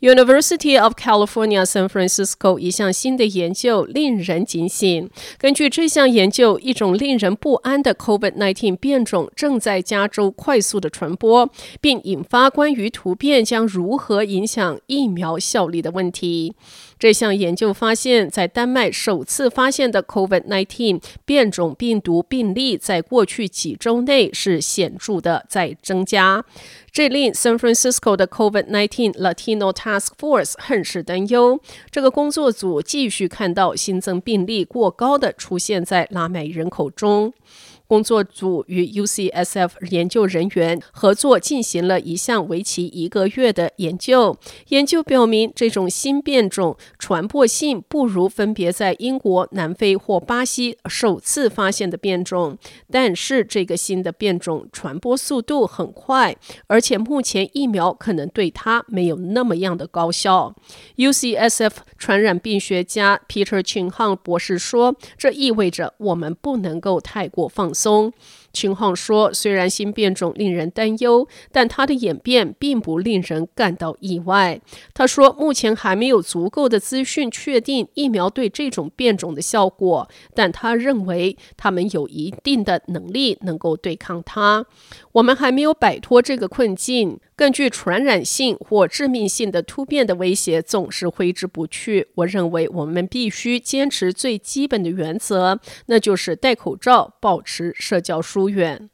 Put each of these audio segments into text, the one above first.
University of California San Francisco 一项新的研究令人警醒。根据这项研究，一种令人不安的 COVID-19 变种正在加州快速的传播，并引发关于突变将如何影响疫苗效力的问题。这项研究发现，在丹麦首次发现的 COVID-19 变种病毒病例，在过去几周内是显著的在增加。这令 San Francisco 的 COVID-19 Latino Task Force 很是担忧。这个工作组继续看到新增病例过高的出现在拉美人口中。工作组与 UCSF 研究人员合作进行了一项为期一个月的研究。研究表明，这种新变种传播性不如分别在英国、南非或巴西首次发现的变种，但是这个新的变种传播速度很快，而且目前疫苗可能对它没有那么样的高效。UCSF 传染病学家 Peter Chin-Hong 博士说：“这意味着我们不能够太过放松。”秦晃说：“虽然新变种令人担忧，但它的演变并不令人感到意外。”他说：“目前还没有足够的资讯确定疫苗对这种变种的效果，但他认为他们有一定的能力能够对抗它。我们还没有摆脱这个困境。更具传染性或致命性的突变的威胁总是挥之不去。我认为我们必须坚持最基本的原则，那就是戴口罩，保持社交疏远。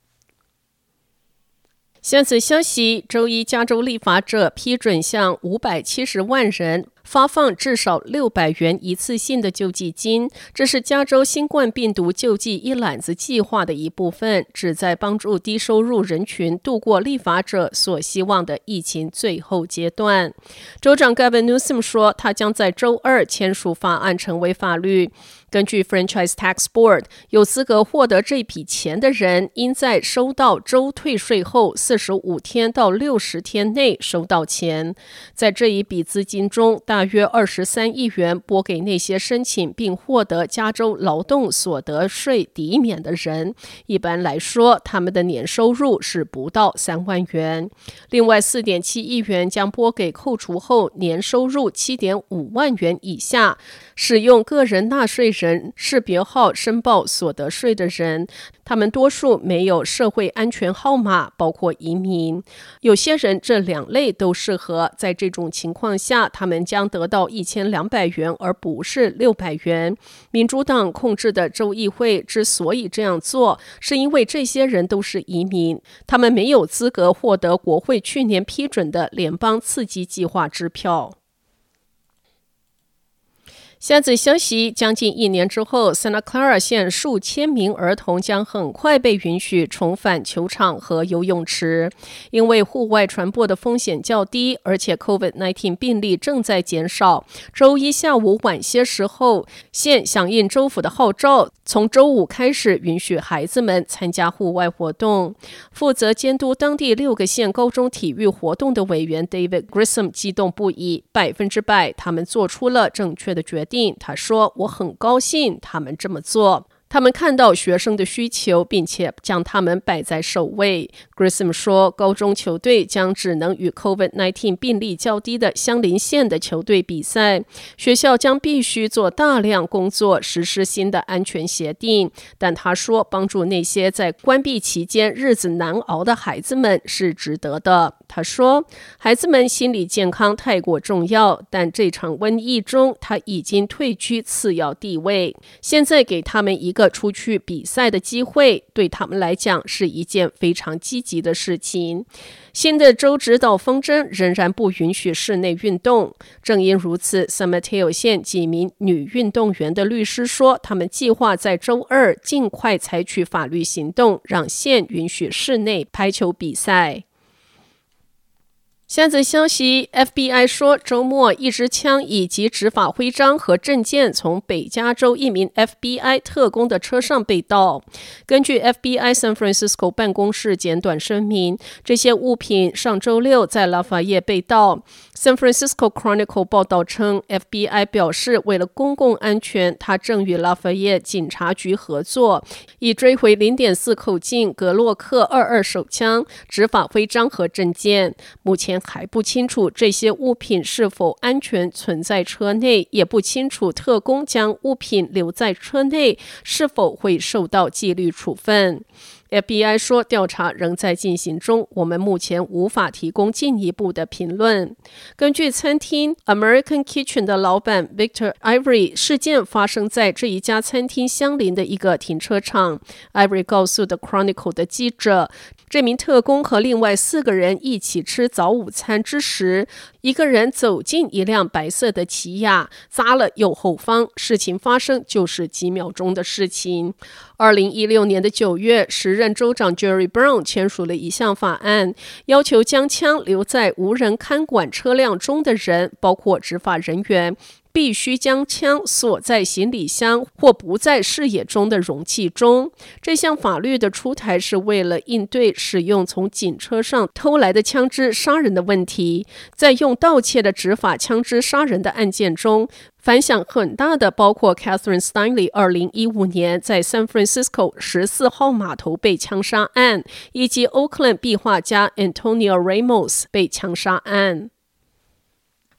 下次消息：周一，加州立法者批准向五百七十万人发放至少六百元一次性的救济金，这是加州新冠病毒救济一揽子计划的一部分，旨在帮助低收入人群度过立法者所希望的疫情最后阶段。州长 Gavin Newsom 说，他将在周二签署法案成为法律。根据 Franchise Tax Board，有资格获得这笔钱的人，应在收到州退税后四十五天到六十天内收到钱。在这一笔资金中，大约二十三亿元拨给那些申请并获得加州劳动所得税抵免的人。一般来说，他们的年收入是不到三万元。另外，四点七亿元将拨给扣除后年收入七点五万元以下，使用个人纳税人识别号申报所得税的人，他们多数没有社会安全号码，包括移民。有些人这两类都适合。在这种情况下，他们将得到一千两百元，而不是六百元。民主党控制的州议会之所以这样做，是因为这些人都是移民，他们没有资格获得国会去年批准的联邦刺激计划支票。下则消息：将近一年之后，Santa Clara 县数千名儿童将很快被允许重返球场和游泳池，因为户外传播的风险较低，而且 COVID-19 病例正在减少。周一下午晚些时候，县响应州府的号召，从周五开始允许孩子们参加户外活动。负责监督当地六个县高中体育活动的委员 David Grissom 激动不已，百分之百，他们做出了正确的决定。他说：“我很高兴他们这么做。”他们看到学生的需求，并且将他们摆在首位。Grissom 说，高中球队将只能与 COVID-19 病例较低的相邻县的球队比赛。学校将必须做大量工作，实施新的安全协定。但他说，帮助那些在关闭期间日子难熬的孩子们是值得的。他说，孩子们心理健康太过重要，但这场瘟疫中，他已经退居次要地位。现在给他们一个。出去比赛的机会对他们来讲是一件非常积极的事情。新的州指导风筝仍然不允许室内运动。正因如此 s a m a t e o 县几名女运动员的律师说，他们计划在周二尽快采取法律行动，让县允许室内排球比赛。下则消息，FBI 说，周末一支枪以及执法徽章和证件从北加州一名 FBI 特工的车上被盗。根据 FBI San Francisco 办公室简短声明，这些物品上周六在拉法叶被盗。San Francisco Chronicle 报道称，FBI 表示，为了公共安全，他正与拉法叶警察局合作，以追回0.4口径格洛克22手枪、执法徽章和证件。目前。还不清楚这些物品是否安全存在车内，也不清楚特工将物品留在车内是否会受到纪律处分。FBI 说，调查仍在进行中，我们目前无法提供进一步的评论。根据餐厅 American Kitchen 的老板 Victor Ivory，事件发生在这一家餐厅相邻的一个停车场。Ivory 告诉 The Chronicle 的记者，这名特工和另外四个人一起吃早午餐之时，一个人走进一辆白色的起亚，砸了右后方。事情发生就是几秒钟的事情。二零一六年的九月，时任州长 Jerry Brown 签署了一项法案，要求将枪留在无人看管车辆中的人，包括执法人员，必须将枪锁在行李箱或不在视野中的容器中。这项法律的出台是为了应对使用从警车上偷来的枪支杀人的问题。在用盗窃的执法枪支杀人的案件中，反响很大的包括 Catherine Steinley 二零一五年在 San Francisco 十四号码头被枪杀案，以及 Oakland 壁画家 Antonio Ramos 被枪杀案。